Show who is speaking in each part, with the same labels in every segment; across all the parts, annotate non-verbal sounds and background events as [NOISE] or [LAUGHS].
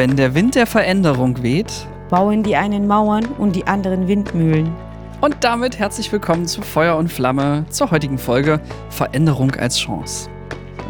Speaker 1: Wenn der Wind der Veränderung weht.
Speaker 2: Bauen die einen Mauern und die anderen Windmühlen.
Speaker 1: Und damit herzlich willkommen zu Feuer und Flamme zur heutigen Folge Veränderung als Chance.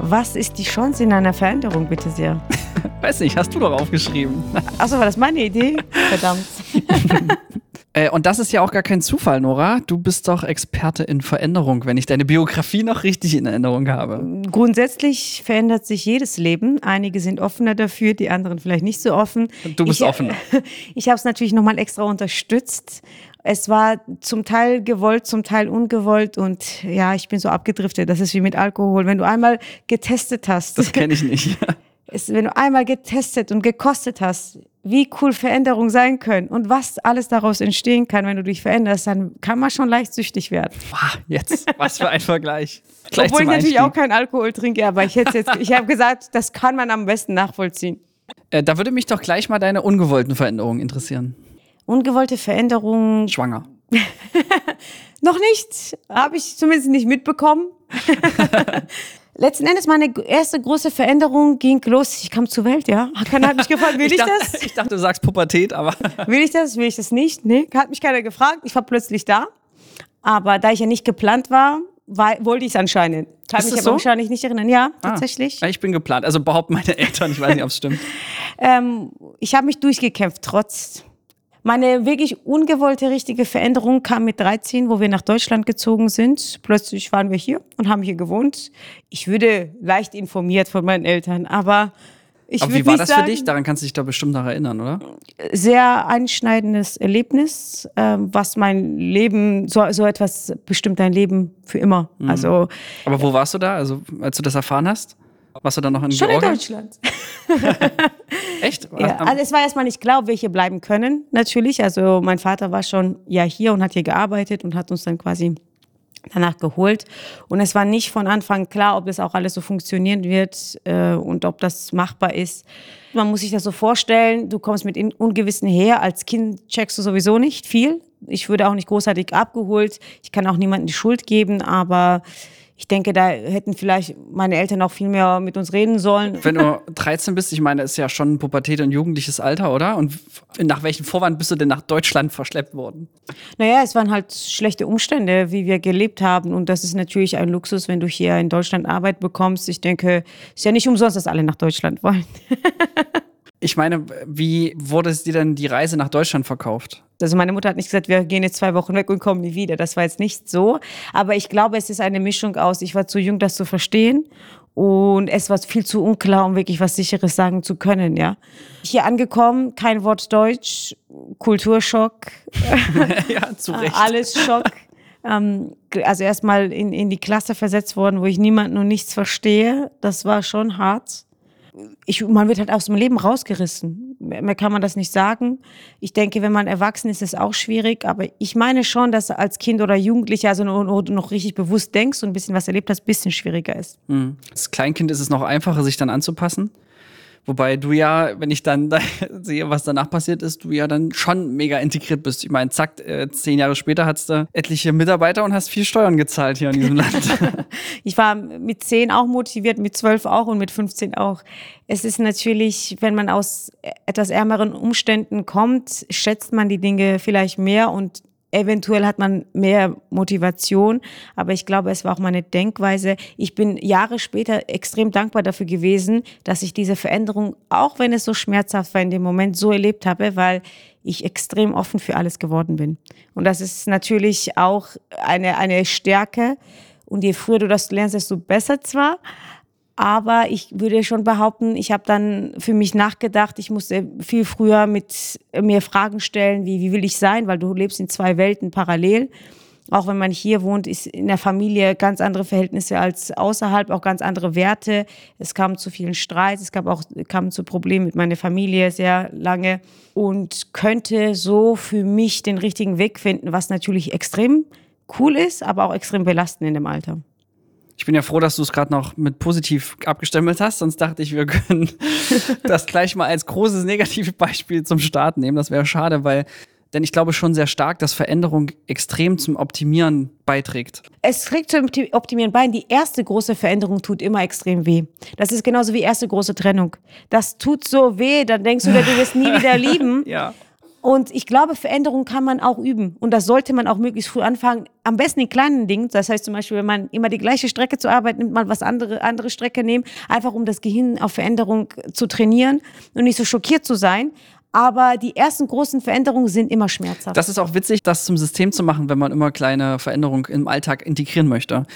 Speaker 2: Was ist die Chance in einer Veränderung, bitte sehr? [LAUGHS]
Speaker 1: Weiß nicht, hast du doch aufgeschrieben.
Speaker 2: Achso, war das meine Idee? [LAUGHS] Verdammt. [LAUGHS]
Speaker 1: Äh, und das ist ja auch gar kein Zufall, Nora. Du bist doch Experte in Veränderung, wenn ich deine Biografie noch richtig in Erinnerung habe.
Speaker 2: Grundsätzlich verändert sich jedes Leben. Einige sind offener dafür, die anderen vielleicht nicht so offen.
Speaker 1: Du bist
Speaker 2: ich,
Speaker 1: offener. [LAUGHS]
Speaker 2: Ich habe es natürlich nochmal extra unterstützt. Es war zum Teil gewollt, zum Teil ungewollt und ja, ich bin so abgedriftet. Das ist wie mit Alkohol. Wenn du einmal getestet hast.
Speaker 1: Das kenne ich nicht. [LAUGHS]
Speaker 2: ist, wenn du einmal getestet und gekostet hast, wie cool Veränderungen sein können und was alles daraus entstehen kann, wenn du dich veränderst, dann kann man schon leicht süchtig werden.
Speaker 1: Boah, jetzt, was für ein Vergleich.
Speaker 2: Gleich Obwohl ich natürlich auch keinen Alkohol trinke, aber ich hätte jetzt, ich habe gesagt, das kann man am besten nachvollziehen.
Speaker 1: Äh, da würde mich doch gleich mal deine ungewollten Veränderungen interessieren.
Speaker 2: Ungewollte Veränderungen.
Speaker 1: Schwanger. [LAUGHS]
Speaker 2: Noch nicht, habe ich zumindest nicht mitbekommen. [LAUGHS] letzten Endes meine erste große Veränderung ging los. Ich kam zur Welt, ja. Keiner hat mich gefragt, will ich, ich dachte, das? [LAUGHS]
Speaker 1: Ich dachte, du sagst Pubertät, aber. [LAUGHS]
Speaker 2: Will ich das? Will ich das nicht? Nee, hat mich keiner gefragt. Ich war plötzlich da. Aber da ich ja nicht geplant war, war wollte ich es anscheinend. Kann mich aber so? wahrscheinlich nicht erinnern. Ja, ah, tatsächlich.
Speaker 1: Ich bin geplant. Also behaupten meine Eltern, ich weiß nicht, ob es stimmt. [LAUGHS]
Speaker 2: ähm, ich habe mich durchgekämpft, trotz meine wirklich ungewollte richtige Veränderung kam mit 13, wo wir nach Deutschland gezogen sind. Plötzlich waren wir hier und haben hier gewohnt. Ich würde leicht informiert von meinen Eltern, aber ich
Speaker 1: aber wie war das sagen, für dich? Daran kannst du dich doch bestimmt noch erinnern, oder?
Speaker 2: Sehr einschneidendes Erlebnis, äh, was mein Leben, so, so etwas bestimmt dein Leben für immer. Mhm. Also,
Speaker 1: aber wo warst du da, also als du das erfahren hast? Warst du dann noch in
Speaker 2: Schon
Speaker 1: Georgien?
Speaker 2: in Deutschland. [LAUGHS]
Speaker 1: Echt?
Speaker 2: Ja, also es war erstmal nicht klar, ob wir hier bleiben können, natürlich. Also mein Vater war schon ja hier und hat hier gearbeitet und hat uns dann quasi danach geholt. Und es war nicht von Anfang klar, ob das auch alles so funktionieren wird äh, und ob das machbar ist. Man muss sich das so vorstellen, du kommst mit Ungewissen her. Als Kind checkst du sowieso nicht viel. Ich würde auch nicht großartig abgeholt. Ich kann auch niemandem die Schuld geben, aber ich denke, da hätten vielleicht meine Eltern auch viel mehr mit uns reden sollen.
Speaker 1: Wenn du 13 bist, ich meine, ist ja schon Pubertät und jugendliches Alter, oder? Und nach welchem Vorwand bist du denn nach Deutschland verschleppt worden?
Speaker 2: Naja, es waren halt schlechte Umstände, wie wir gelebt haben. Und das ist natürlich ein Luxus, wenn du hier in Deutschland Arbeit bekommst. Ich denke, es ist ja nicht umsonst, dass alle nach Deutschland wollen. [LAUGHS]
Speaker 1: Ich meine, wie wurde es dir denn die Reise nach Deutschland verkauft?
Speaker 2: Also meine Mutter hat nicht gesagt, wir gehen jetzt zwei Wochen weg und kommen nie wieder. Das war jetzt nicht so. Aber ich glaube, es ist eine Mischung aus, ich war zu jung, das zu verstehen. Und es war viel zu unklar, um wirklich was Sicheres sagen zu können, ja. Hier angekommen, kein Wort Deutsch, Kulturschock. [LAUGHS]
Speaker 1: ja, zu Recht. [LAUGHS]
Speaker 2: Alles Schock. Ähm, also erstmal in, in die Klasse versetzt worden, wo ich niemanden und nichts verstehe. Das war schon hart ich, man wird halt aus dem Leben rausgerissen. Mehr kann man das nicht sagen. Ich denke, wenn man erwachsen ist, ist es auch schwierig. Aber ich meine schon, dass als Kind oder Jugendlicher, also noch, noch richtig bewusst denkst und ein bisschen was erlebt hast, ein bisschen schwieriger ist.
Speaker 1: Mhm. Als Kleinkind ist es noch einfacher, sich dann anzupassen. Wobei du ja, wenn ich dann [LAUGHS] sehe, was danach passiert ist, du ja dann schon mega integriert bist. Ich meine, zack, äh, zehn Jahre später hattest du etliche Mitarbeiter und hast viel Steuern gezahlt hier in diesem [LAUGHS] Land. [LAUGHS]
Speaker 2: ich war mit zehn auch motiviert, mit zwölf auch und mit 15 auch. Es ist natürlich, wenn man aus etwas ärmeren Umständen kommt, schätzt man die Dinge vielleicht mehr und Eventuell hat man mehr Motivation, aber ich glaube, es war auch meine Denkweise. Ich bin Jahre später extrem dankbar dafür gewesen, dass ich diese Veränderung, auch wenn es so schmerzhaft war in dem Moment, so erlebt habe, weil ich extrem offen für alles geworden bin. Und das ist natürlich auch eine, eine Stärke. Und je früher du das lernst, desto besser zwar. Aber ich würde schon behaupten, ich habe dann für mich nachgedacht, ich musste viel früher mit mir Fragen stellen, wie, wie will ich sein, weil du lebst in zwei Welten parallel. Auch wenn man hier wohnt, ist in der Familie ganz andere Verhältnisse als außerhalb, auch ganz andere Werte. Es kam zu vielen Streits, es gab auch kam zu Problemen mit meiner Familie sehr lange und könnte so für mich den richtigen Weg finden, was natürlich extrem cool ist, aber auch extrem belastend in dem Alter.
Speaker 1: Ich bin ja froh, dass du es gerade noch mit positiv abgestempelt hast, sonst dachte ich, wir können [LAUGHS] das gleich mal als großes Negativbeispiel zum Start nehmen. Das wäre schade, weil Denn ich glaube schon sehr stark, dass Veränderung extrem zum Optimieren beiträgt.
Speaker 2: Es trägt zum Optimieren bei. Die erste große Veränderung tut immer extrem weh. Das ist genauso wie erste große Trennung. Das tut so weh, dann denkst du, du wirst nie [LAUGHS] wieder lieben.
Speaker 1: ja.
Speaker 2: Und ich glaube, Veränderung kann man auch üben. Und das sollte man auch möglichst früh anfangen. Am besten in kleinen Dingen. Das heißt zum Beispiel, wenn man immer die gleiche Strecke zur Arbeit nimmt, mal was andere, andere Strecke nehmen. Einfach um das Gehirn auf Veränderung zu trainieren und nicht so schockiert zu sein. Aber die ersten großen Veränderungen sind immer schmerzhaft.
Speaker 1: Das ist auch witzig, das zum System zu machen, wenn man immer kleine Veränderungen im Alltag integrieren möchte.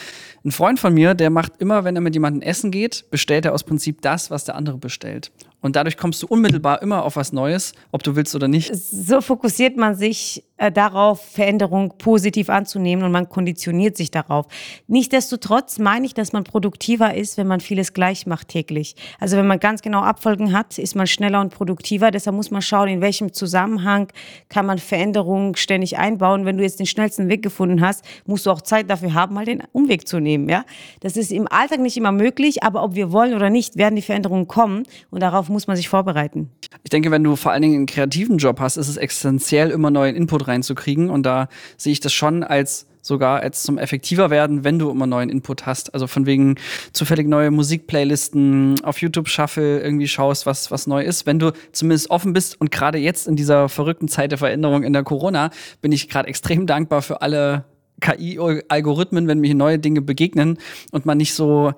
Speaker 1: Ein Freund von mir, der macht immer, wenn er mit jemandem essen geht, bestellt er aus Prinzip das, was der andere bestellt. Und dadurch kommst du unmittelbar immer auf was Neues, ob du willst oder nicht.
Speaker 2: So fokussiert man sich äh, darauf, Veränderung positiv anzunehmen und man konditioniert sich darauf. Nichtsdestotrotz meine ich, dass man produktiver ist, wenn man vieles gleich macht täglich. Also wenn man ganz genau Abfolgen hat, ist man schneller und produktiver. Deshalb muss man schauen, in welchem Zusammenhang kann man Veränderungen ständig einbauen. Wenn du jetzt den schnellsten Weg gefunden hast, musst du auch Zeit dafür haben, mal den Umweg zu nehmen. Ja, das ist im Alltag nicht immer möglich, aber ob wir wollen oder nicht, werden die Veränderungen kommen und darauf muss man sich vorbereiten.
Speaker 1: Ich denke, wenn du vor allen Dingen einen kreativen Job hast, ist es essentiell, immer neuen Input reinzukriegen. Und da sehe ich das schon als sogar als zum effektiver werden, wenn du immer neuen Input hast. Also von wegen zufällig neue Musikplaylisten auf YouTube Shuffle irgendwie schaust, was, was neu ist. Wenn du zumindest offen bist und gerade jetzt in dieser verrückten Zeit der Veränderung in der Corona bin ich gerade extrem dankbar für alle KI-Algorithmen, wenn mir neue Dinge begegnen und man nicht so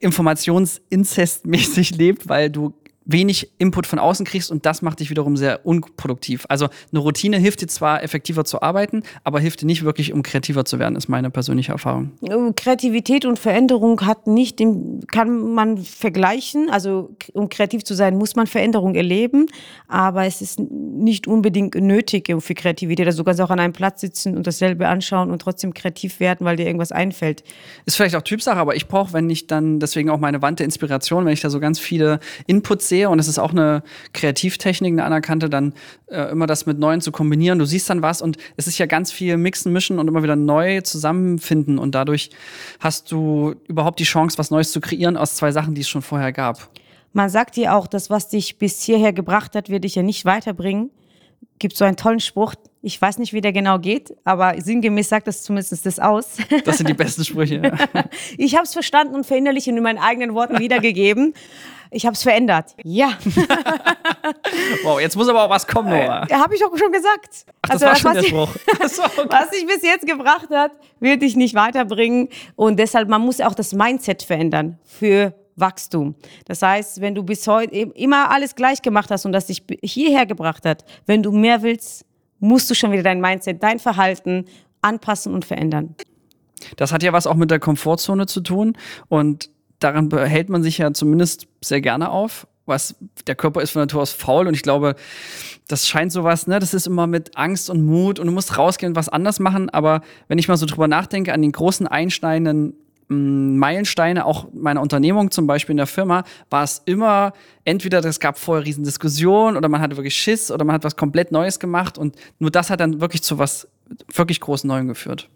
Speaker 1: informationsinzestmäßig [LAUGHS] lebt, weil du wenig Input von außen kriegst und das macht dich wiederum sehr unproduktiv. Also eine Routine hilft dir zwar effektiver zu arbeiten, aber hilft dir nicht wirklich, um kreativer zu werden, ist meine persönliche Erfahrung.
Speaker 2: Kreativität und Veränderung hat nicht kann man vergleichen. Also um kreativ zu sein, muss man Veränderung erleben, aber es ist nicht unbedingt nötig für Kreativität. Also du kannst auch an einem Platz sitzen und dasselbe anschauen und trotzdem kreativ werden, weil dir irgendwas einfällt.
Speaker 1: Ist vielleicht auch Typsache, aber ich brauche, wenn ich dann, deswegen auch meine Wand der Inspiration, wenn ich da so ganz viele Inputs sehe und es ist auch eine Kreativtechnik, eine anerkannte, dann äh, immer das mit Neuen zu kombinieren. Du siehst dann was und es ist ja ganz viel Mixen, Mischen und immer wieder neu zusammenfinden und dadurch hast du überhaupt die Chance, was Neues zu kreieren aus zwei Sachen, die es schon vorher gab.
Speaker 2: Man sagt dir auch, das, was dich bis hierher gebracht hat, wird dich ja nicht weiterbringen. Gibt so einen tollen Spruch, ich weiß nicht, wie der genau geht, aber sinngemäß sagt das zumindest das aus. [LAUGHS]
Speaker 1: Das sind die besten Sprüche. [LAUGHS]
Speaker 2: ich habe es verstanden und verinnerlicht und in meinen eigenen Worten wiedergegeben. Ich habe es verändert. Ja. [LAUGHS]
Speaker 1: wow, jetzt muss aber auch was kommen, Nora.
Speaker 2: Äh, habe ich auch schon gesagt.
Speaker 1: Ach, das also, war schon der Spruch. [LAUGHS]
Speaker 2: okay. Was sich bis jetzt gebracht hat, wird dich nicht weiterbringen. Und deshalb, man muss auch das Mindset verändern für Wachstum. Das heißt, wenn du bis heute immer alles gleich gemacht hast und das dich hierher gebracht hat, wenn du mehr willst, musst du schon wieder dein Mindset, dein Verhalten anpassen und verändern.
Speaker 1: Das hat ja was auch mit der Komfortzone zu tun und daran behält man sich ja zumindest sehr gerne auf. Was der Körper ist von Natur aus faul und ich glaube, das scheint sowas, ne, das ist immer mit Angst und Mut und du musst rausgehen und was anders machen. Aber wenn ich mal so drüber nachdenke, an den großen einschneidenden mm, Meilensteine, auch meiner Unternehmung zum Beispiel in der Firma, war es immer entweder es gab vorher riesen Diskussionen oder man hatte wirklich Schiss oder man hat was komplett Neues gemacht und nur das hat dann wirklich zu was wirklich großen Neuem geführt.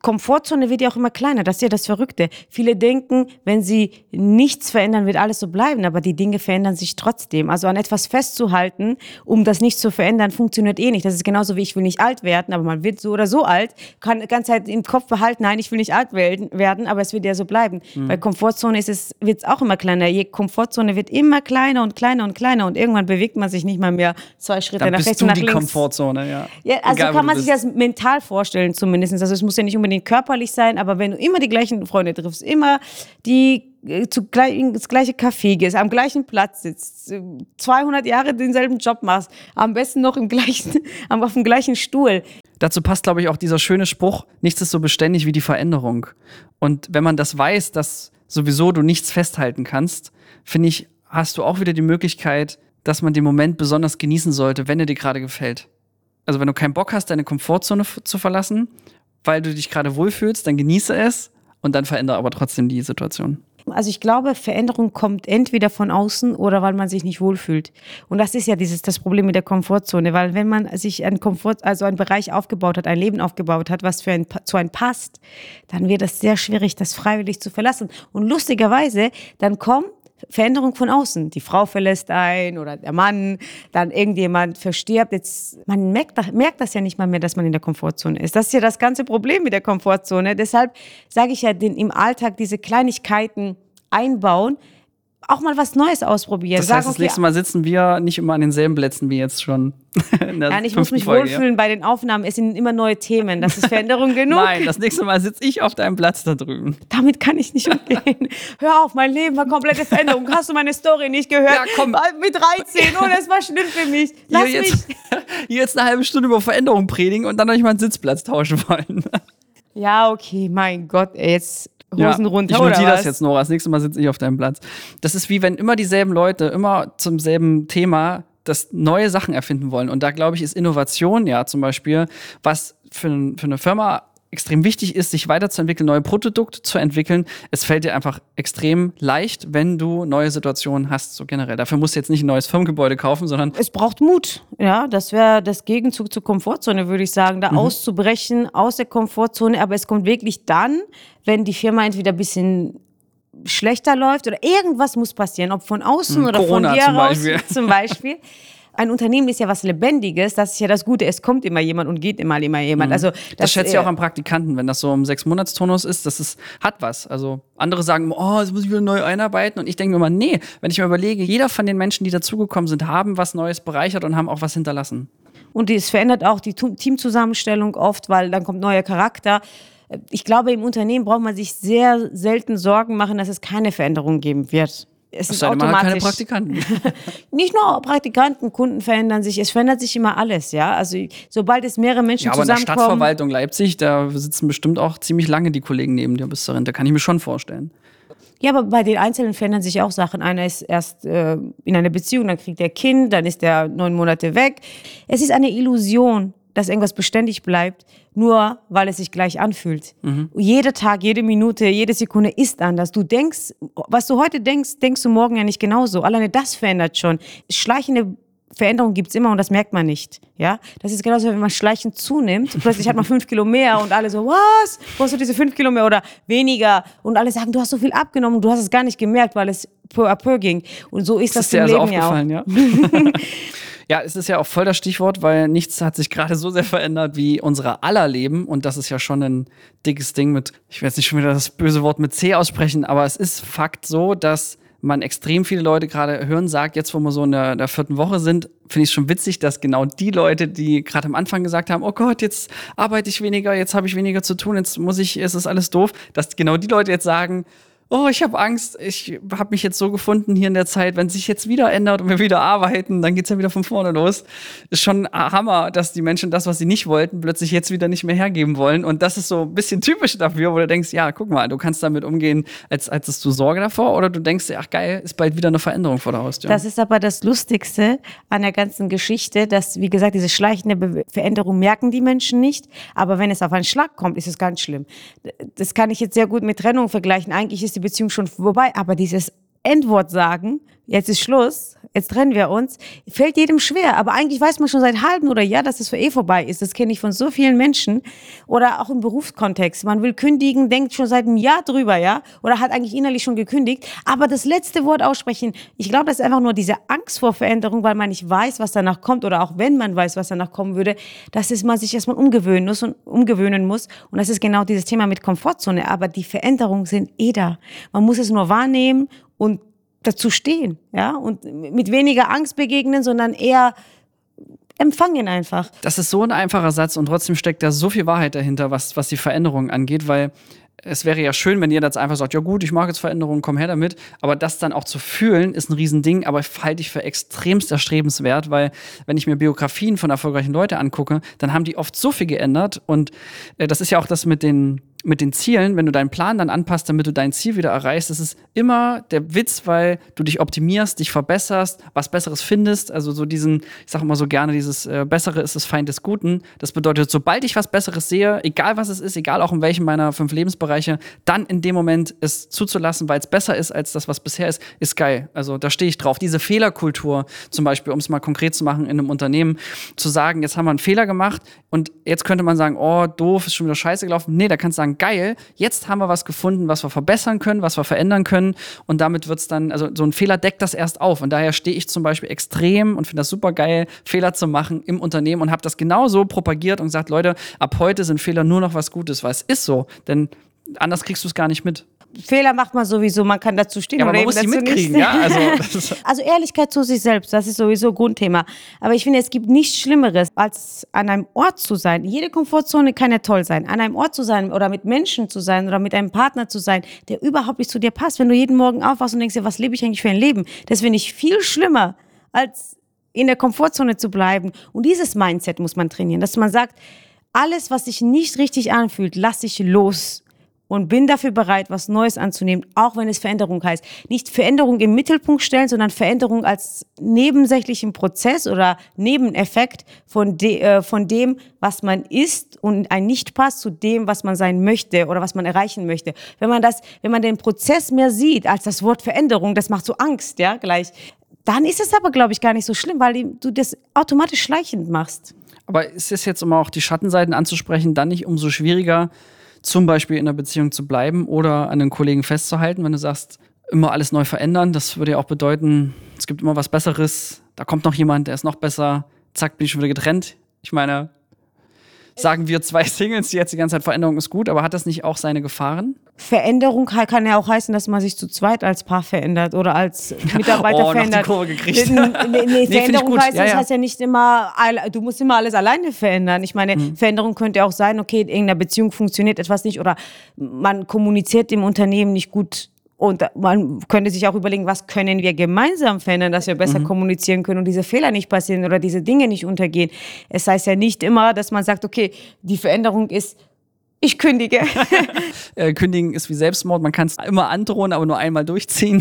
Speaker 2: Komfortzone wird ja auch immer kleiner. Das ist ja das Verrückte. Viele denken, wenn sie nichts verändern, wird alles so bleiben. Aber die Dinge verändern sich trotzdem. Also an etwas festzuhalten, um das nicht zu verändern, funktioniert eh nicht. Das ist genauso wie ich will nicht alt werden, aber man wird so oder so alt. Kann die ganze Zeit im Kopf behalten, nein, ich will nicht alt werden, aber es wird ja so bleiben. Mhm. Bei Komfortzone ist es, wird es auch immer kleiner. Je Komfortzone wird immer kleiner und kleiner und kleiner und irgendwann bewegt man sich nicht mal mehr zwei Schritte
Speaker 1: Dann
Speaker 2: nach
Speaker 1: rechts
Speaker 2: und nach
Speaker 1: die
Speaker 2: links.
Speaker 1: Komfortzone, ja.
Speaker 2: Ja, also Egal, kann man sich das mental vorstellen zumindest. Also es muss ja nicht unbedingt körperlich sein, aber wenn du immer die gleichen Freunde triffst, immer die äh, zu das gleiche Café gehst, am gleichen Platz sitzt, 200 Jahre denselben Job machst, am besten noch im [LAUGHS] gleichen, auf dem gleichen Stuhl.
Speaker 1: Dazu passt, glaube ich, auch dieser schöne Spruch, nichts ist so beständig wie die Veränderung. Und wenn man das weiß, dass sowieso du nichts festhalten kannst, finde ich, hast du auch wieder die Möglichkeit, dass man den Moment besonders genießen sollte, wenn er dir gerade gefällt. Also wenn du keinen Bock hast, deine Komfortzone zu verlassen, weil du dich gerade wohlfühlst, dann genieße es und dann verändere aber trotzdem die Situation.
Speaker 2: Also ich glaube, Veränderung kommt entweder von außen oder weil man sich nicht wohlfühlt. Und das ist ja dieses das Problem mit der Komfortzone, weil wenn man sich einen Komfort, also einen Bereich aufgebaut hat, ein Leben aufgebaut hat, was für ein, zu einem passt, dann wird es sehr schwierig, das freiwillig zu verlassen. Und lustigerweise, dann kommen Veränderung von außen. Die Frau verlässt ein oder der Mann, dann irgendjemand verstirbt. Jetzt, man merkt, merkt das ja nicht mal mehr, dass man in der Komfortzone ist. Das ist ja das ganze Problem mit der Komfortzone. Deshalb sage ich ja, den, im Alltag diese Kleinigkeiten einbauen, auch mal was Neues ausprobieren.
Speaker 1: Das heißt, das nächste Mal sitzen wir nicht immer an denselben Plätzen wie jetzt schon. [LAUGHS]
Speaker 2: Ja, ich muss mich Folge, wohlfühlen ja. bei den Aufnahmen. Es sind immer neue Themen. Das ist Veränderung [LAUGHS] genug.
Speaker 1: Nein, das nächste Mal sitze ich auf deinem Platz da drüben.
Speaker 2: Damit kann ich nicht umgehen. [LAUGHS] Hör auf, mein Leben war komplette Veränderung. Hast du meine Story nicht gehört? Ja, komm. Mit 13, oh, das war schlimm für mich. Lass
Speaker 1: hier jetzt,
Speaker 2: mich.
Speaker 1: Hier jetzt eine halbe Stunde über Veränderung predigen und dann noch nicht mal einen Sitzplatz tauschen wollen.
Speaker 2: Ja, okay, mein Gott, jetzt Hosen
Speaker 1: ja,
Speaker 2: runter.
Speaker 1: Ich notiere das jetzt, Nora. Das nächste Mal sitze ich auf deinem Platz. Das ist wie wenn immer dieselben Leute immer zum selben Thema das neue Sachen erfinden wollen. Und da glaube ich, ist Innovation ja zum Beispiel, was für, für eine Firma extrem wichtig ist, sich weiterzuentwickeln, neue Produkte zu entwickeln. Es fällt dir einfach extrem leicht, wenn du neue Situationen hast, so generell. Dafür musst du jetzt nicht ein neues Firmengebäude kaufen, sondern.
Speaker 2: Es braucht Mut. Ja, das wäre das Gegenzug zur Komfortzone, würde ich sagen, da mhm. auszubrechen aus der Komfortzone. Aber es kommt wirklich dann, wenn die Firma entweder ein bisschen schlechter läuft oder irgendwas muss passieren, ob von außen mhm, oder Corona von dir zum raus, Beispiel. zum Beispiel. Ein Unternehmen ist ja was Lebendiges, das ist ja das Gute, es kommt immer jemand und geht immer, immer jemand. Mhm. Also das,
Speaker 1: das schätze ich auch am Praktikanten, wenn das so im sechs monats tonus ist, das ist, hat was. Also andere sagen, oh, das muss ich wieder neu einarbeiten und ich denke mir immer, nee, wenn ich mir überlege, jeder von den Menschen, die dazugekommen sind, haben was Neues bereichert und haben auch was hinterlassen.
Speaker 2: Und es verändert auch die Teamzusammenstellung oft, weil dann kommt neuer Charakter ich glaube, im Unternehmen braucht man sich sehr selten Sorgen machen, dass es keine Veränderung geben wird
Speaker 1: es ist automatisch. keine Praktikanten. [LAUGHS]
Speaker 2: nicht nur Praktikanten, Kunden verändern sich, es verändert sich immer alles, ja. Also sobald es mehrere Menschen ja, aber zusammenkommen.
Speaker 1: In der Stadtverwaltung Leipzig, da sitzen bestimmt auch ziemlich lange die Kollegen neben dir bis zur Rente, kann ich mir schon vorstellen.
Speaker 2: Ja, aber bei den Einzelnen verändern sich auch Sachen. Einer ist erst äh, in einer Beziehung, dann kriegt er Kind, dann ist er neun Monate weg. Es ist eine Illusion, dass irgendwas beständig bleibt, nur weil es sich gleich anfühlt. Mhm. Jeder Tag, jede Minute, jede Sekunde ist anders. Du denkst, was du heute denkst, denkst du morgen ja nicht genauso. Alleine das verändert schon. Schleichende Veränderung gibt's immer und das merkt man nicht. Ja, das ist genauso, wenn man schleichend zunimmt. Plötzlich hat man fünf Kilo mehr und alle so, was? Wo hast du diese fünf Kilo mehr oder weniger? Und alle sagen, du hast so viel abgenommen und du hast es gar nicht gemerkt, weil es peu à peu ging. Und so ist das, das ist im Leben
Speaker 1: also ja auch. Ja? [LAUGHS] Ja, es ist ja auch voll das Stichwort, weil nichts hat sich gerade so sehr verändert wie unsere aller Leben. Und das ist ja schon ein dickes Ding mit, ich werde jetzt nicht schon wieder das böse Wort mit C aussprechen, aber es ist Fakt so, dass man extrem viele Leute gerade hören sagt, jetzt wo wir so in der, der vierten Woche sind, finde ich es schon witzig, dass genau die Leute, die gerade am Anfang gesagt haben, oh Gott, jetzt arbeite ich weniger, jetzt habe ich weniger zu tun, jetzt muss ich, es ist alles doof, dass genau die Leute jetzt sagen, oh, ich habe Angst, ich habe mich jetzt so gefunden hier in der Zeit, wenn sich jetzt wieder ändert und wir wieder arbeiten, dann geht's ja wieder von vorne los. Ist schon Hammer, dass die Menschen das, was sie nicht wollten, plötzlich jetzt wieder nicht mehr hergeben wollen. Und das ist so ein bisschen typisch dafür, wo du denkst, ja, guck mal, du kannst damit umgehen, als, hast du Sorge davor oder du denkst, ach geil, ist bald wieder eine Veränderung vor der Haustür.
Speaker 2: Das ist aber das Lustigste an der ganzen Geschichte, dass, wie gesagt, diese schleichende Be Veränderung merken die Menschen nicht. Aber wenn es auf einen Schlag kommt, ist es ganz schlimm. Das kann ich jetzt sehr gut mit Trennung vergleichen. Eigentlich ist die Beziehung schon vorbei, aber dieses Endwort sagen, jetzt ist Schluss, jetzt trennen wir uns, fällt jedem schwer. Aber eigentlich weiß man schon seit halben oder Jahr, dass es für eh vorbei ist. Das kenne ich von so vielen Menschen. Oder auch im Berufskontext. Man will kündigen, denkt schon seit einem Jahr drüber, ja? Oder hat eigentlich innerlich schon gekündigt. Aber das letzte Wort aussprechen, ich glaube, das ist einfach nur diese Angst vor Veränderung, weil man nicht weiß, was danach kommt. Oder auch wenn man weiß, was danach kommen würde, dass es man sich erstmal umgewöhnen muss und umgewöhnen muss. Und das ist genau dieses Thema mit Komfortzone. Aber die Veränderungen sind eh da. Man muss es nur wahrnehmen und dazu stehen, ja, und mit weniger Angst begegnen, sondern eher empfangen einfach.
Speaker 1: Das ist so ein einfacher Satz und trotzdem steckt da so viel Wahrheit dahinter, was, was die Veränderung angeht, weil es wäre ja schön, wenn jeder jetzt einfach sagt, ja gut, ich mag jetzt Veränderungen, komm her damit. Aber das dann auch zu fühlen, ist ein Riesending, aber halte ich für extremst erstrebenswert, weil wenn ich mir Biografien von erfolgreichen Leuten angucke, dann haben die oft so viel geändert. Und äh, das ist ja auch das mit den mit den Zielen, wenn du deinen Plan dann anpasst, damit du dein Ziel wieder erreichst, das ist immer der Witz, weil du dich optimierst, dich verbesserst, was Besseres findest. Also so diesen, ich sage immer so gerne, dieses äh, Bessere ist das Feind des Guten. Das bedeutet, sobald ich was Besseres sehe, egal was es ist, egal auch in welchem meiner fünf Lebensbereiche, dann in dem Moment es zuzulassen, weil es besser ist als das, was bisher ist, ist geil. Also da stehe ich drauf. Diese Fehlerkultur zum Beispiel, um es mal konkret zu machen in einem Unternehmen, zu sagen, jetzt haben wir einen Fehler gemacht und jetzt könnte man sagen, oh, doof, ist schon wieder scheiße gelaufen. Nee, da kannst du sagen, sagen, geil, jetzt haben wir was gefunden, was wir verbessern können, was wir verändern können. Und damit wird's dann, also so ein Fehler deckt das erst auf. Und daher stehe ich zum Beispiel extrem und finde das super geil, Fehler zu machen im Unternehmen und habe das genauso propagiert und gesagt, Leute, ab heute sind Fehler nur noch was Gutes, weil es ist so, denn anders kriegst du es gar nicht mit.
Speaker 2: Fehler macht man sowieso, man kann dazu stehen.
Speaker 1: Ja, aber man muss
Speaker 2: eben
Speaker 1: die mitkriegen, ja. Also, [LAUGHS]
Speaker 2: Also Ehrlichkeit zu sich selbst, das ist sowieso Grundthema. Aber ich finde, es gibt nichts Schlimmeres, als an einem Ort zu sein. Jede Komfortzone kann ja toll sein. An einem Ort zu sein oder mit Menschen zu sein oder mit einem Partner zu sein, der überhaupt nicht zu dir passt. Wenn du jeden Morgen aufwachst und denkst, ja, was lebe ich eigentlich für ein Leben? Das finde ich viel schlimmer, als in der Komfortzone zu bleiben. Und dieses Mindset muss man trainieren, dass man sagt, alles, was sich nicht richtig anfühlt, lasse ich los und bin dafür bereit, was Neues anzunehmen, auch wenn es Veränderung heißt. Nicht Veränderung im Mittelpunkt stellen, sondern Veränderung als nebensächlichen Prozess oder Nebeneffekt von, de, äh, von dem, was man ist und ein Nicht-Pass zu dem, was man sein möchte oder was man erreichen möchte. Wenn man das, wenn man den Prozess mehr sieht als das Wort Veränderung, das macht so Angst, ja, gleich. Dann ist es aber, glaube ich, gar nicht so schlimm, weil du das automatisch schleichend machst.
Speaker 1: aber ist es jetzt, um auch die Schattenseiten anzusprechen, dann nicht umso schwieriger, zum Beispiel in einer Beziehung zu bleiben oder an den Kollegen festzuhalten, wenn du sagst, immer alles neu verändern, das würde ja auch bedeuten, es gibt immer was Besseres, da kommt noch jemand, der ist noch besser, zack, bin ich schon wieder getrennt. Ich meine, sagen wir zwei [LAUGHS] Singles, die jetzt die ganze Zeit Veränderung ist gut, aber hat das nicht auch seine Gefahren?
Speaker 2: Veränderung kann ja auch heißen, dass man sich zu zweit als Paar verändert oder als Mitarbeiter [LAUGHS]
Speaker 1: Oh, noch die
Speaker 2: verändert.
Speaker 1: Kurve gekriegt.
Speaker 2: Nee, nee, [LAUGHS]
Speaker 1: ich
Speaker 2: nee, Veränderung heißt,
Speaker 1: Ja,
Speaker 2: das
Speaker 1: ja.
Speaker 2: heißt ja nicht immer, du musst immer alles alleine verändern. Ich meine,
Speaker 1: Mhm.
Speaker 2: Veränderung könnte auch sein, okay, in irgendeiner Beziehung funktioniert etwas nicht oder man kommuniziert im Unternehmen nicht gut. Und man könnte sich auch überlegen, was können wir gemeinsam verändern, dass wir
Speaker 1: Mhm.
Speaker 2: besser kommunizieren können und diese Fehler nicht passieren oder diese Dinge nicht untergehen. Es heißt ja nicht immer, dass man sagt, okay, die Veränderung ist, ich kündige. [LAUGHS]
Speaker 1: Äh, kündigen ist wie Selbstmord, man kann es immer androhen, aber nur einmal durchziehen.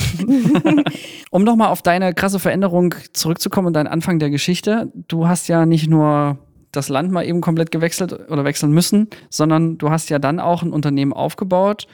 Speaker 1: [LAUGHS] um nochmal auf deine krasse Veränderung zurückzukommen und deinen Anfang der Geschichte. Du hast ja nicht nur das Land mal eben komplett gewechselt oder wechseln müssen, sondern du hast ja dann auch ein Unternehmen aufgebaut,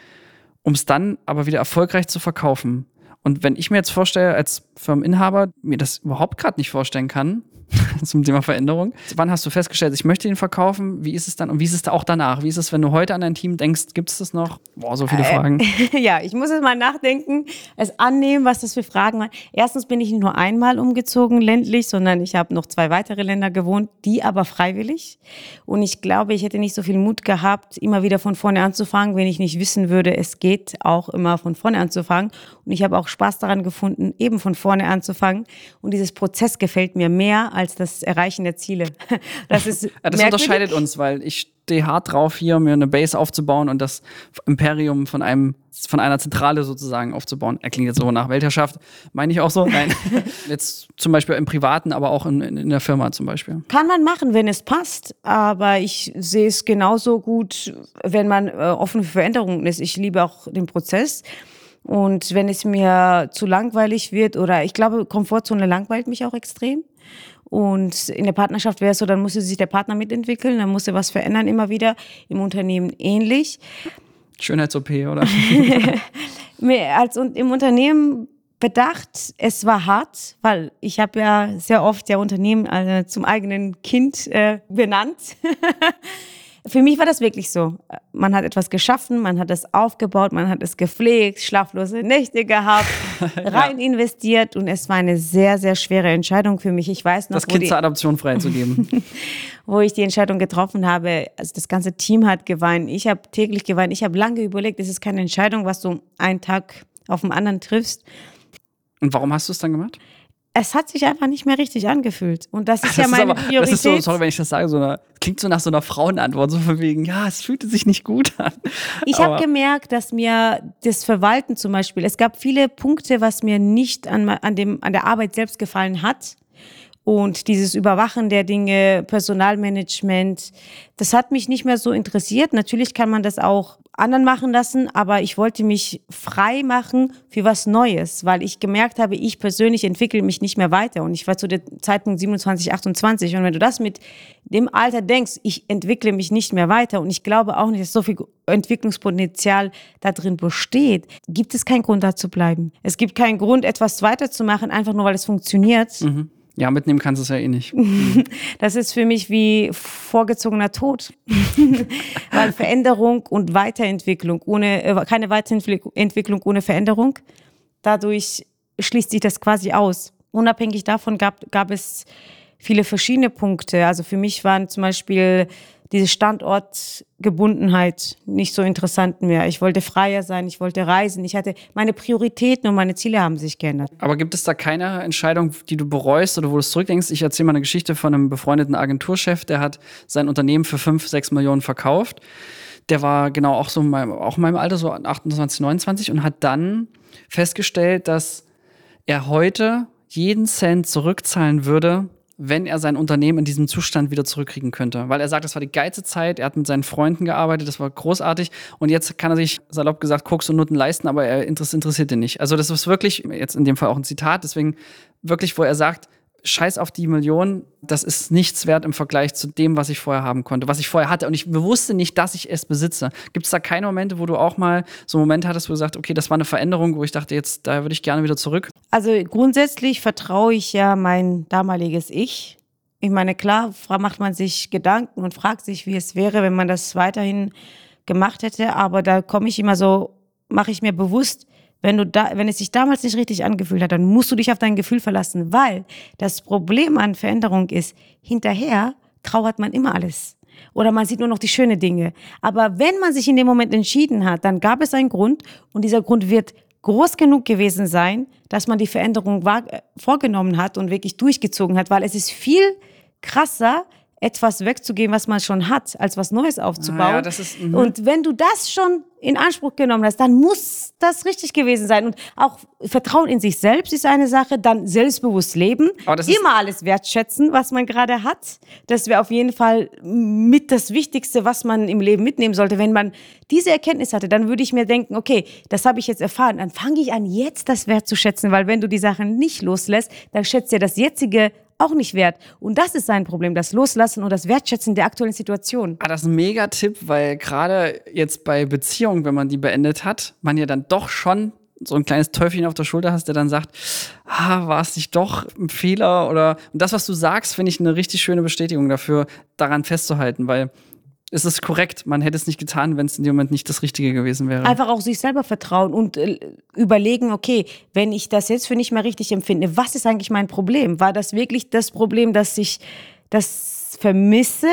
Speaker 1: um es dann aber wieder erfolgreich zu verkaufen. Und wenn ich mir jetzt vorstelle, als Firmeninhaber, mir das überhaupt gerade nicht vorstellen kann, [LAUGHS] zum Thema Veränderung. Wann hast du festgestellt, ich möchte ihn verkaufen? Wie ist es dann und wie ist es da auch danach? Wie ist es, wenn du heute an dein Team denkst, gibt es das noch? Boah, so viele Fragen. [LAUGHS]
Speaker 2: ja, ich muss jetzt mal nachdenken, es annehmen, was das für Fragen waren. Erstens bin ich nicht nur einmal umgezogen ländlich, sondern ich habe noch zwei weitere Länder gewohnt, die aber freiwillig. Und ich glaube, ich hätte nicht so viel Mut gehabt, immer wieder von vorne anzufangen, wenn ich nicht wissen würde, es geht auch immer von vorne anzufangen. Und ich habe auch Spaß daran gefunden, eben von vorne anzufangen. Und dieses Prozess gefällt mir mehr als das Erreichen der Ziele. [LAUGHS] Das ist
Speaker 1: Ja, das
Speaker 2: merkwürdig.
Speaker 1: unterscheidet uns, weil ich stehe hart drauf, hier mir eine Base aufzubauen und das Imperium von einem von einer Zentrale sozusagen aufzubauen. Er klingt jetzt so nach Weltherrschaft, meine ich auch so. Nein, [LAUGHS] jetzt zum Beispiel im Privaten, aber auch in, in, in der Firma zum Beispiel.
Speaker 2: Kann man machen, wenn es passt, aber ich sehe es genauso gut, wenn man äh, offen für Veränderungen ist. Ich liebe auch den Prozess. Und wenn es mir zu langweilig wird oder ich glaube, Komfortzone langweilt mich auch extrem. Und in der Partnerschaft wäre es so, dann musste sich der Partner mitentwickeln, dann musste was verändern immer wieder. Im Unternehmen ähnlich.
Speaker 1: Schönheits-OP, oder? [LAUGHS]
Speaker 2: Mir als im Unternehmen bedacht, es war hart, weil ich habe ja sehr oft ja Unternehmen äh, zum eigenen Kind äh, benannt. [LAUGHS] Für mich war das wirklich so. Man hat etwas geschaffen, man hat es aufgebaut, man hat es gepflegt, schlaflose Nächte gehabt, [LAUGHS] rein investiert und es war eine sehr, sehr schwere Entscheidung für mich. Ich weiß noch,
Speaker 1: Das Kind
Speaker 2: die,
Speaker 1: zur Adoption freizugeben. [LAUGHS]
Speaker 2: wo ich die Entscheidung getroffen habe, also das ganze Team hat geweint, ich habe täglich geweint, ich habe lange überlegt, es ist keine Entscheidung, was du einen Tag auf den anderen triffst.
Speaker 1: Und warum hast du es dann gemacht?
Speaker 2: Es hat sich einfach nicht mehr richtig angefühlt. Und das ist
Speaker 1: Das
Speaker 2: ja
Speaker 1: ist
Speaker 2: meine
Speaker 1: aber,
Speaker 2: Priorität.
Speaker 1: das ist so, sorry, wenn ich das sage, so eine, klingt so nach so einer Frauenantwort, so von wegen, ja, es fühlte sich nicht gut an.
Speaker 2: Ich habe gemerkt, dass mir das Verwalten zum Beispiel, es gab viele Punkte, was mir nicht an, an, dem, an der Arbeit selbst gefallen hat. Und dieses Überwachen der Dinge, Personalmanagement, das hat mich nicht mehr so interessiert. Natürlich kann man das auch anderen machen lassen, aber ich wollte mich frei machen für was Neues, weil ich gemerkt habe, ich persönlich entwickle mich nicht mehr weiter. Und ich war zu dem Zeitpunkt 27, 28. Und wenn du das mit dem Alter denkst, ich entwickle mich nicht mehr weiter und ich glaube auch nicht, dass so viel Entwicklungspotenzial da drin besteht, gibt es keinen Grund, da zu bleiben. Es gibt keinen Grund, etwas weiterzumachen, einfach nur weil es funktioniert.
Speaker 1: Mhm. Ja, mitnehmen kannst du es ja eh nicht. [LAUGHS]
Speaker 2: das ist für mich wie vorgezogener Tod. [LAUGHS] Weil Veränderung und Weiterentwicklung ohne, äh, keine Weiterentwicklung ohne Veränderung, dadurch schließt sich das quasi aus. Unabhängig davon gab, gab es viele verschiedene Punkte. Also für mich waren zum Beispiel diese Standortgebundenheit nicht so interessant mehr. Ich wollte freier sein, ich wollte reisen, ich hatte meine Prioritäten und meine Ziele haben sich geändert.
Speaker 1: Aber gibt es da keine Entscheidung, die du bereust oder wo du zurückdenkst? Ich erzähle mal eine Geschichte von einem befreundeten Agenturchef, der hat sein Unternehmen für fünf, sechs Millionen verkauft. Der war genau auch so in meinem, auch in meinem Alter, so 28, 29 und hat dann festgestellt, dass er heute jeden Cent zurückzahlen würde, wenn er sein Unternehmen in diesem Zustand wieder zurückkriegen könnte. Weil er sagt, das war die geilste Zeit, er hat mit seinen Freunden gearbeitet, das war großartig und jetzt kann er sich, salopp gesagt, Koks und Nutten leisten, aber er interessiert ihn nicht. Also das ist wirklich, jetzt in dem Fall auch ein Zitat, deswegen wirklich, wo er sagt, scheiß auf die Millionen, das ist nichts wert im Vergleich zu dem, was ich vorher haben konnte, was ich vorher hatte. Und ich wusste nicht, dass ich es besitze. Gibt es da keine Momente, wo du auch mal so einen Moment hattest, wo du sagst, okay, das war eine Veränderung, wo ich dachte, jetzt, da würde ich gerne wieder zurück?
Speaker 2: Also grundsätzlich vertraue ich ja mein damaliges Ich. Ich meine, klar, macht man sich Gedanken und fragt sich, wie es wäre, wenn man das weiterhin gemacht hätte. Aber da komme ich immer so, mache ich mir bewusst, wenn du da, wenn es sich damals nicht richtig angefühlt hat, dann musst du dich auf dein Gefühl verlassen, weil das Problem an Veränderung ist, hinterher trauert man immer alles. Oder man sieht nur noch die schönen Dinge. Aber wenn man sich in dem Moment entschieden hat, dann gab es einen Grund und dieser Grund wird groß genug gewesen sein, dass man die Veränderung vorgenommen hat und wirklich durchgezogen hat, weil es ist viel krasser, etwas wegzugeben, was man schon hat, als was Neues aufzubauen. Ah, ja, ist, mhm. und wenn du das schon in Anspruch genommen hast, dann muss das richtig gewesen sein. Und auch Vertrauen in sich selbst ist eine Sache, dann selbstbewusst leben, immer alles wertschätzen, was man gerade hat. Das wäre auf jeden Fall mit das Wichtigste, was man im Leben mitnehmen sollte. Wenn man diese Erkenntnis hatte, dann würde ich mir denken, okay, das habe ich jetzt erfahren, dann fange ich an, jetzt das wertzuschätzen, weil wenn du die Sachen nicht loslässt, dann schätzt ja das jetzige auch nicht wert. Und das ist sein Problem, das Loslassen und das Wertschätzen der aktuellen Situation.
Speaker 1: Ah, das ist ein Mega-Tipp, weil gerade jetzt bei Beziehungen, wenn man die beendet hat, man ja dann doch schon so ein kleines Teufelchen auf der Schulter hast, der dann sagt, ah, war es nicht doch ein Fehler oder und das, was du sagst, finde ich eine richtig schöne Bestätigung dafür, daran festzuhalten, weil es ist korrekt. Man hätte es nicht getan, wenn es in dem Moment nicht das Richtige gewesen wäre.
Speaker 2: Einfach auch sich selber vertrauen und äh, überlegen, okay, wenn ich das jetzt für nicht mehr richtig empfinde, was ist eigentlich mein Problem? War das wirklich das Problem, dass ich das vermisse?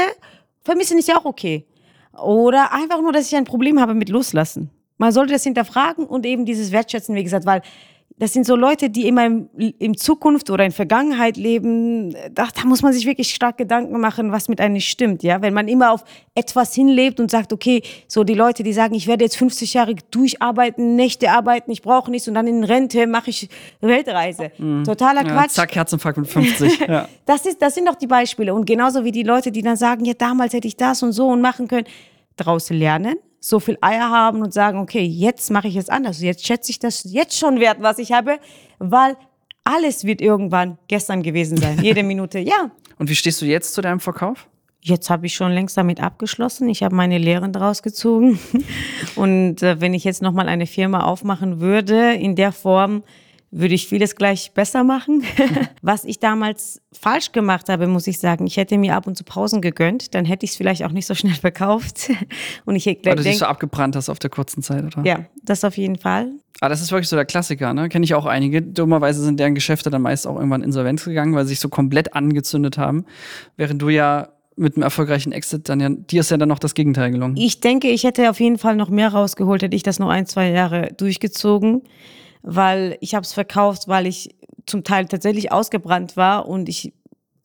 Speaker 2: Vermissen ist ja auch okay. Oder einfach nur, dass ich ein Problem habe mit Loslassen. Man sollte das hinterfragen und eben dieses Wertschätzen, wie gesagt, weil das sind so Leute, die immer im, im Zukunft oder in Vergangenheit leben. Da, da, muss man sich wirklich stark Gedanken machen, was mit einem nicht stimmt. Ja, wenn man immer auf etwas hinlebt und sagt, okay, so die Leute, die sagen, ich werde jetzt 50 Jahre durcharbeiten, Nächte arbeiten, ich brauche nichts und dann in Rente mache ich Weltreise. Mhm. Totaler Quatsch. Ja,
Speaker 1: zack, Herzinfarkt mit 50. [LAUGHS]
Speaker 2: ja. das ist, das sind doch die Beispiele und genauso wie die Leute, die dann sagen, ja, damals hätte ich das und so und machen können, daraus lernen so viel Eier haben und sagen, okay, jetzt mache ich es anders. Jetzt schätze ich das jetzt schon wert, was ich habe, weil alles wird irgendwann gestern gewesen sein. Jede [LAUGHS] Minute, ja.
Speaker 1: Und wie stehst du jetzt zu deinem Verkauf?
Speaker 2: Jetzt habe ich schon längst damit abgeschlossen. Ich habe meine Lehren daraus gezogen. [LAUGHS] Und äh, wenn ich jetzt nochmal eine Firma aufmachen würde, in der Form, würde ich vieles gleich besser machen. [LAUGHS] Was ich damals falsch gemacht habe, muss ich sagen, ich hätte mir ab und zu Pausen gegönnt, dann hätte ich es vielleicht auch nicht so schnell [LAUGHS] verkauft. Und ich
Speaker 1: Weil du dich so abgebrannt hast auf der kurzen Zeit, oder?
Speaker 2: Ja, das auf jeden Fall.
Speaker 1: Ah, das ist wirklich so der Klassiker, ne? Kenne ich auch einige. Dummerweise sind deren Geschäfte dann meist auch irgendwann insolvenz gegangen, weil sie sich so komplett angezündet haben. Während du ja mit einem erfolgreichen Exit dann ja, dir ist ja dann noch das Gegenteil gelungen.
Speaker 2: Ich denke, ich hätte auf jeden Fall noch mehr rausgeholt, hätte ich das noch ein, zwei Jahre durchgezogen weil ich habe es verkauft, weil ich zum Teil tatsächlich ausgebrannt war und ich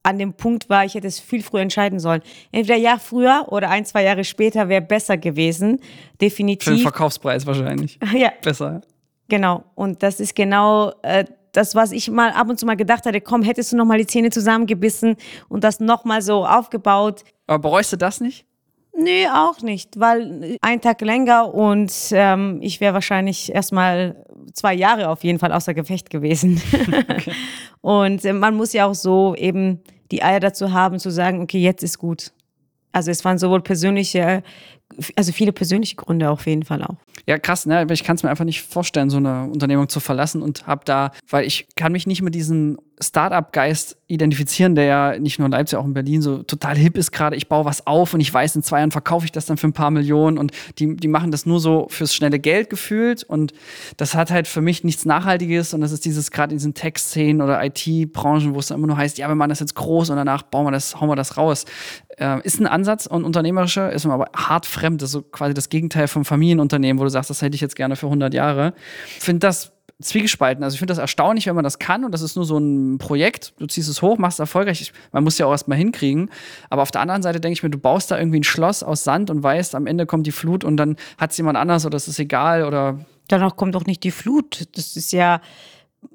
Speaker 2: an dem Punkt war, ich hätte es viel früher entscheiden sollen. Entweder Jahr früher oder ein, zwei Jahre später wäre besser gewesen. Definitiv. Für
Speaker 1: den Verkaufspreis wahrscheinlich. [LAUGHS]
Speaker 2: ja.
Speaker 1: Besser.
Speaker 2: Genau. Und das ist genau äh, das, was ich mal ab und zu mal gedacht hatte, komm, hättest du noch mal die Zähne zusammengebissen und das noch mal so aufgebaut.
Speaker 1: Aber bereust du das nicht?
Speaker 2: Nee, auch nicht, weil ein Tag länger und ähm, ich wäre wahrscheinlich erstmal zwei Jahre auf jeden Fall außer Gefecht gewesen. Okay. [LAUGHS] und äh, man muss ja auch so eben die Eier dazu haben, zu sagen, okay, jetzt ist gut. Also es waren sowohl persönliche, also viele persönliche Gründe auf jeden Fall auch.
Speaker 1: Ja, krass, ne? Ich kann es mir einfach nicht vorstellen, so eine Unternehmung zu verlassen und habe da, weil ich kann mich nicht mit diesem Startup-Geist identifizieren, der ja nicht nur in Leipzig, auch in Berlin so total hip ist gerade. Ich baue was auf und ich weiß, in zwei Jahren verkaufe ich das dann für ein paar Millionen und die, die machen das nur so fürs schnelle Geld gefühlt und das hat halt für mich nichts Nachhaltiges und das ist dieses gerade in diesen Tech-Szenen oder IT-Branchen, wo es dann immer nur heißt, ja, wir machen das jetzt groß und danach bauen wir das, hauen wir das raus. Äh, ist ein Ansatz und unternehmerischer, ist aber hart fremd. Das ist so quasi das Gegenteil vom Familienunternehmen, wo du sagst, das hätte ich jetzt gerne für 100 Jahre. Finde das zwiegespalten. Also ich finde das erstaunlich, wenn man das kann und das ist nur so ein Projekt. Du ziehst es hoch, machst es erfolgreich. Ich, man muss ja auch erstmal hinkriegen. Aber auf der anderen Seite denke ich mir, du baust da irgendwie ein Schloss aus Sand und weißt, am Ende kommt die Flut und dann hat es jemand anders oder es ist egal oder.
Speaker 2: Danach kommt doch nicht die Flut. Das ist ja,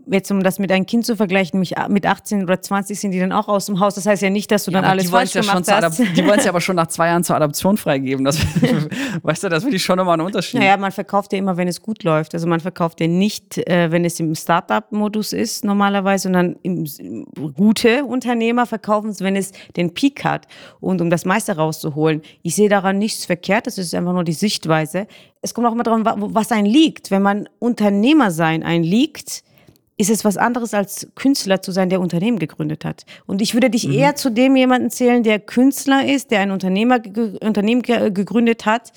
Speaker 2: jetzt um das mit einem Kind zu vergleichen, mich mit 18 oder 20 sind die dann auch aus dem Haus. Das heißt ja nicht, dass du dann ja, alles falsch
Speaker 1: ja
Speaker 2: gemacht
Speaker 1: hast. Die wollen es ja [LAUGHS] aber schon nach zwei Jahren zur Adoption freigeben. Das, [LAUGHS] weißt du, das will ich schon nochmal einen Unterschied.
Speaker 2: Naja, man verkauft ja immer, wenn es gut läuft. Also man verkauft ja nicht, äh, wenn es im Startup-Modus ist normalerweise, sondern im, gute Unternehmer verkaufen es, wenn es den Peak hat. Und um das meiste rauszuholen. Ich sehe daran nichts verkehrt. Das ist einfach nur die Sichtweise. Es kommt auch immer darum, was ein liegt. Wenn man Unternehmer sein ein liegt, ist es was anderes als Künstler zu sein, der Unternehmen gegründet hat. Und ich würde dich mhm. eher zu dem jemanden zählen, der Künstler ist, der ein Unternehmer, Unternehmen gegründet hat.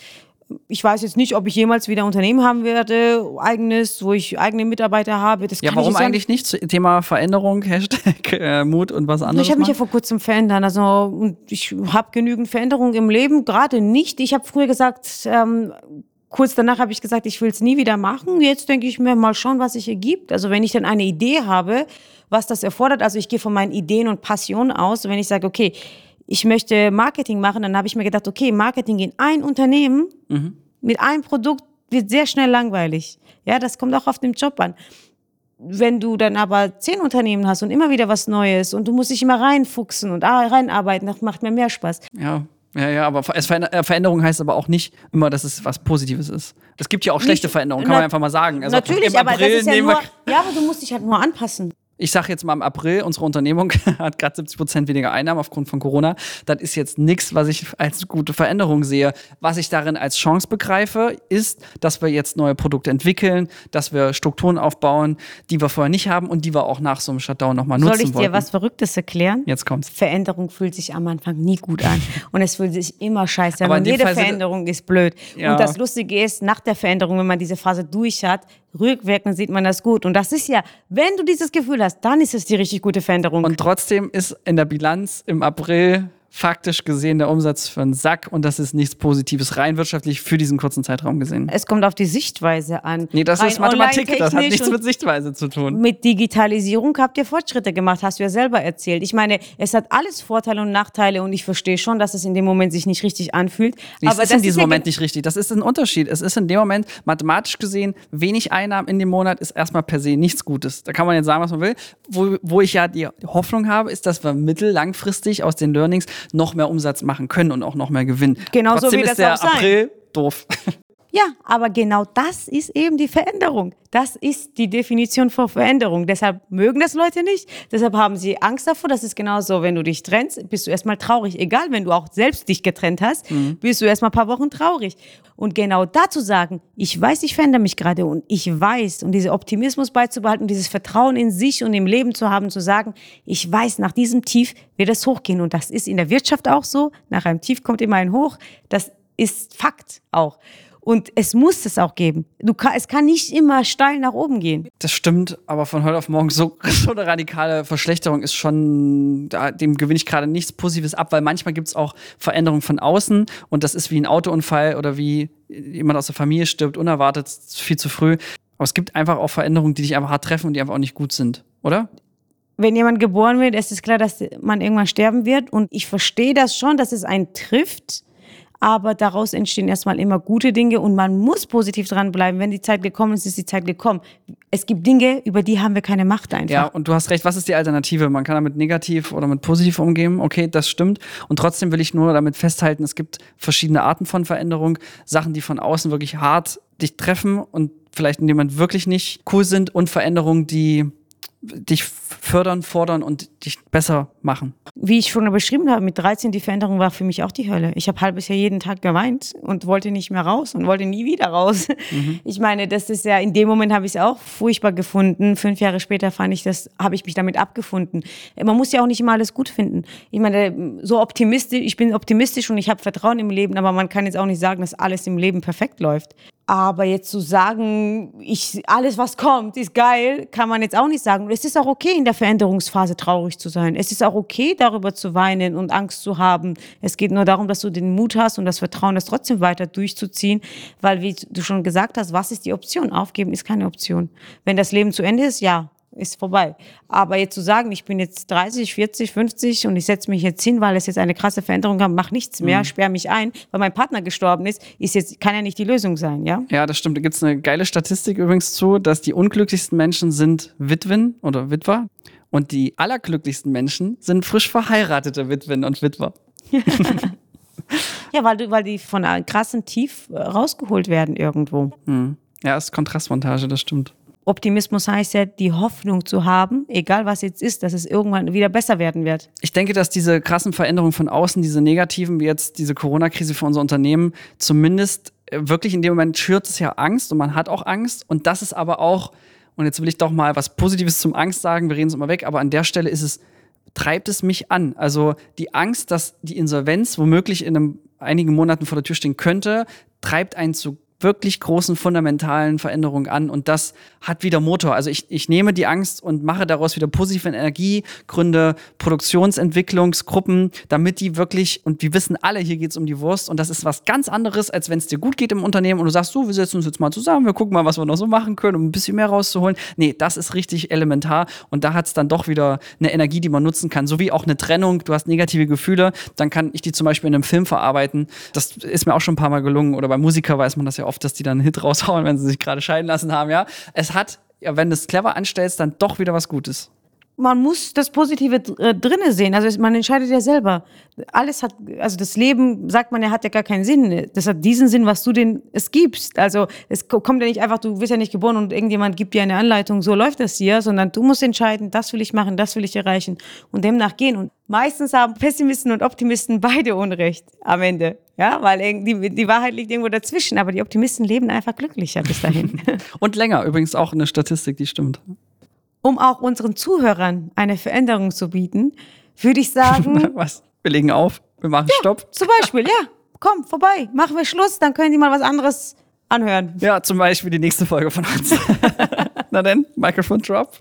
Speaker 2: Ich weiß jetzt nicht, ob ich jemals wieder Unternehmen haben werde, eigenes, wo ich eigene Mitarbeiter habe. Das
Speaker 1: ja, warum eigentlich nicht? Thema Veränderung, [LAUGHS] Hashtag äh, Mut und was anderes.
Speaker 2: Ich habe mich ja vor kurzem verändert. Also ich habe genügend Veränderungen im Leben, gerade nicht. Ich habe früher gesagt, ähm, kurz danach habe ich gesagt, ich will es nie wieder machen. Jetzt denke ich mir mal schauen, was sich ergibt. Also wenn ich dann eine Idee habe, was das erfordert, also ich gehe von meinen Ideen und Passionen aus. Wenn ich sage, okay, ich möchte Marketing machen, dann habe ich mir gedacht, okay, Marketing in ein Unternehmen mhm. mit einem Produkt wird sehr schnell langweilig. Ja, das kommt auch auf den Job an. Wenn du dann aber zehn Unternehmen hast und immer wieder was Neues und du musst dich immer reinfuchsen und reinarbeiten, das macht mir mehr Spaß.
Speaker 1: Ja, ja, ja, aber äh, Veränderung heißt aber auch nicht immer, dass es was Positives ist. Es gibt ja auch schlechte nicht, Veränderungen, kann man einfach mal sagen.
Speaker 2: Also natürlich, aber das ist ja nur, ja, aber du musst dich halt nur anpassen
Speaker 1: ich sage jetzt mal im April, unsere Unternehmung [LAUGHS] hat gerade 70 Prozent weniger Einnahmen aufgrund von Corona. Das ist jetzt nichts, was ich als gute Veränderung sehe. Was ich darin als Chance begreife, ist, dass wir jetzt neue Produkte entwickeln, dass wir Strukturen aufbauen, die wir vorher nicht haben und die wir auch nach so einem Shutdown nochmal nutzen wollen. Soll ich dir
Speaker 2: wollten. was Verrücktes erklären?
Speaker 1: Jetzt kommt's.
Speaker 2: Veränderung fühlt sich am Anfang nie gut an und es fühlt sich immer scheiße an. Und jede Fall Veränderung ist blöd. Ja. Und das Lustige ist, nach der Veränderung, wenn man diese Phase durch hat, rückwirkend sieht man das gut. Und das ist ja, wenn du dieses Gefühl hast, dann ist es die richtig gute Veränderung.
Speaker 1: Und trotzdem ist in der Bilanz im April faktisch gesehen der Umsatz für einen Sack und das ist nichts Positives rein wirtschaftlich für diesen kurzen Zeitraum gesehen.
Speaker 2: Es kommt auf die Sichtweise an.
Speaker 1: Nee, das rein ist Mathematik, das hat nichts mit Sichtweise zu tun.
Speaker 2: Mit Digitalisierung habt ihr Fortschritte gemacht, hast du ja selber erzählt. Ich meine, es hat alles Vorteile und Nachteile und ich verstehe schon, dass es in dem Moment sich nicht richtig anfühlt.
Speaker 1: Nee, aber es ist in diesem ist Moment nicht richtig. Das ist ein Unterschied. Es ist in dem Moment mathematisch gesehen wenig Einnahmen in dem Monat ist erstmal per se nichts Gutes. Da kann man jetzt sagen, was man will. Wo, wo ich ja die Hoffnung habe, ist, dass wir mittel langfristig aus den Learnings noch mehr Umsatz machen können und auch noch mehr gewinnen.
Speaker 2: Genau so wie das der auch sein.
Speaker 1: April doof.
Speaker 2: Ja, aber genau das ist eben die Veränderung. Das ist die Definition von Veränderung. Deshalb mögen das Leute nicht. Deshalb haben sie Angst davor. Das ist genauso, wenn du dich trennst, bist du erstmal traurig. Egal, wenn du auch selbst dich getrennt hast, mhm. bist du erstmal ein paar Wochen traurig. Und genau dazu sagen, ich weiß, ich verändere mich gerade und ich weiß, und diesen Optimismus beizubehalten, dieses Vertrauen in sich und im Leben zu haben, zu sagen, ich weiß, nach diesem Tief wird es hochgehen. Und das ist in der Wirtschaft auch so. Nach einem Tief kommt immer ein Hoch. Das ist Fakt auch. Und es muss es auch geben. Du kann, es kann nicht immer steil nach oben gehen.
Speaker 1: Das stimmt, aber von heute auf morgen so, [LAUGHS] so eine radikale Verschlechterung ist schon, da, dem gewinne ich gerade nichts Positives ab, weil manchmal gibt es auch Veränderungen von außen und das ist wie ein Autounfall oder wie jemand aus der Familie stirbt, unerwartet, viel zu früh. Aber es gibt einfach auch Veränderungen, die dich einfach hart treffen und die einfach auch nicht gut sind, oder?
Speaker 2: wenn jemand geboren wird, ist es klar, dass man irgendwann sterben wird. Und ich verstehe das schon, dass es einen trifft aber daraus entstehen erstmal immer gute Dinge und man muss positiv dranbleiben. Wenn die Zeit gekommen ist, ist die Zeit gekommen. Es gibt Dinge, über die haben wir keine Macht einfach.
Speaker 1: Ja, und du hast recht. Was ist die Alternative? Man kann damit negativ oder mit positiv umgehen. Okay, das stimmt. Und trotzdem will ich nur damit festhalten, es gibt verschiedene Arten von Veränderung. Sachen, die von außen wirklich hart dich treffen und vielleicht in dem Moment wirklich nicht cool sind und Veränderungen, die dich fördern, fordern und dich besser machen.
Speaker 2: Wie ich schon beschrieben habe, mit 13 die Veränderung war für mich auch die Hölle. Ich habe halbes Jahr jeden Tag geweint und wollte nicht mehr raus und wollte nie wieder raus. Mhm. [LAUGHS] Ich meine, das ist ja, in dem Moment habe ich es auch furchtbar gefunden. Fünf Jahre später fand ich das, habe ich mich damit abgefunden. Man muss ja auch nicht immer alles gut finden. Ich meine, so optimistisch, ich bin optimistisch und ich habe Vertrauen im Leben, aber man kann jetzt auch nicht sagen, dass alles im Leben perfekt läuft. Aber jetzt zu sagen, ich, alles was kommt, ist geil, kann man jetzt auch nicht sagen. Es ist auch okay, in der Veränderungsphase traurig zu sein. Es ist auch okay, darüber zu weinen und Angst zu haben. Es geht nur darum, dass du den Mut hast und das Vertrauen, das trotzdem weiter durchzuziehen. Weil, wie du schon gesagt hast, was ist die Option? Aufgeben ist keine Option. Wenn das Leben zu Ende ist, ja, ist vorbei. Aber jetzt zu sagen, ich bin jetzt 30, 40, 50 und ich setze mich jetzt hin, weil es jetzt eine krasse Veränderung gab, mach nichts mehr, mhm. sperre mich ein, weil mein Partner gestorben ist, ist jetzt, kann ja nicht die Lösung sein, ja?
Speaker 1: Ja, das stimmt. Da gibt es eine geile Statistik übrigens zu, dass die unglücklichsten Menschen sind Witwen oder Witwer und die allerglücklichsten Menschen sind frisch verheiratete Witwen und Witwer. [LAUGHS] [LAUGHS]
Speaker 2: ja, weil, du, weil die von einem krassen Tief äh, rausgeholt werden irgendwo.
Speaker 1: Mhm. Ja, ist Kontrastmontage, das stimmt.
Speaker 2: Optimismus heißt ja, die Hoffnung zu haben, egal was jetzt ist, dass es irgendwann wieder besser werden wird.
Speaker 1: Ich denke, dass diese krassen Veränderungen von außen, diese negativen, wie jetzt diese Corona-Krise für unser Unternehmen, zumindest äh, wirklich in dem Moment schürt es ja Angst und man hat auch Angst. Und das ist aber auch, und jetzt will ich doch mal was Positives zum Angst sagen, wir reden es immer weg, aber an der Stelle ist es, treibt es mich an. Also die Angst, dass die Insolvenz womöglich in einem, einigen Monaten vor der Tür stehen könnte, treibt einen zu wirklich großen fundamentalen Veränderungen an und das hat wieder Motor. Also ich, ich nehme die Angst und mache daraus wieder positive Energie, gründe Produktionsentwicklungsgruppen, damit die wirklich, und wir wissen alle, hier geht es um die Wurst und das ist was ganz anderes, als wenn es dir gut geht im Unternehmen und du sagst, so, wir setzen uns jetzt mal zusammen, wir gucken mal, was wir noch so machen können, um ein bisschen mehr rauszuholen. Nee, das ist richtig elementar und da hat es dann doch wieder eine Energie, die man nutzen kann, so wie auch eine Trennung. Du hast negative Gefühle, dann kann ich die zum Beispiel in einem Film verarbeiten. Das ist mir auch schon ein paar Mal gelungen oder bei Musiker weiß man das ja oft, dass die dann einen Hit raushauen, wenn sie sich gerade scheiden lassen haben, ja. Es hat, ja, wenn du es clever anstellst, dann doch wieder was Gutes
Speaker 2: man muss das Positive äh, drinne sehen. Also man entscheidet ja selber. Alles hat, also das Leben, sagt man ja, hat ja gar keinen Sinn. Das hat diesen Sinn, was du denn es gibst. Also es kommt ja nicht einfach, du wirst ja nicht geboren und irgendjemand gibt dir eine Anleitung, so läuft das hier, sondern du musst entscheiden, das will ich machen, das will ich erreichen und demnach gehen. Und meistens haben Pessimisten und Optimisten beide Unrecht am Ende. Ja, weil die, die Wahrheit liegt irgendwo dazwischen, aber die Optimisten leben einfach glücklicher bis dahin. [LAUGHS]
Speaker 1: und länger, übrigens auch eine Statistik, die stimmt
Speaker 2: um auch unseren Zuhörern eine Veränderung zu bieten, würde ich sagen. [LAUGHS]
Speaker 1: was? Wir legen auf, wir machen
Speaker 2: ja,
Speaker 1: Stopp.
Speaker 2: Zum Beispiel, ja. Komm, vorbei, machen wir Schluss, dann können Sie mal was anderes anhören.
Speaker 1: Ja, zum Beispiel die nächste Folge von uns. [LAUGHS] Na denn, Microphone Drop.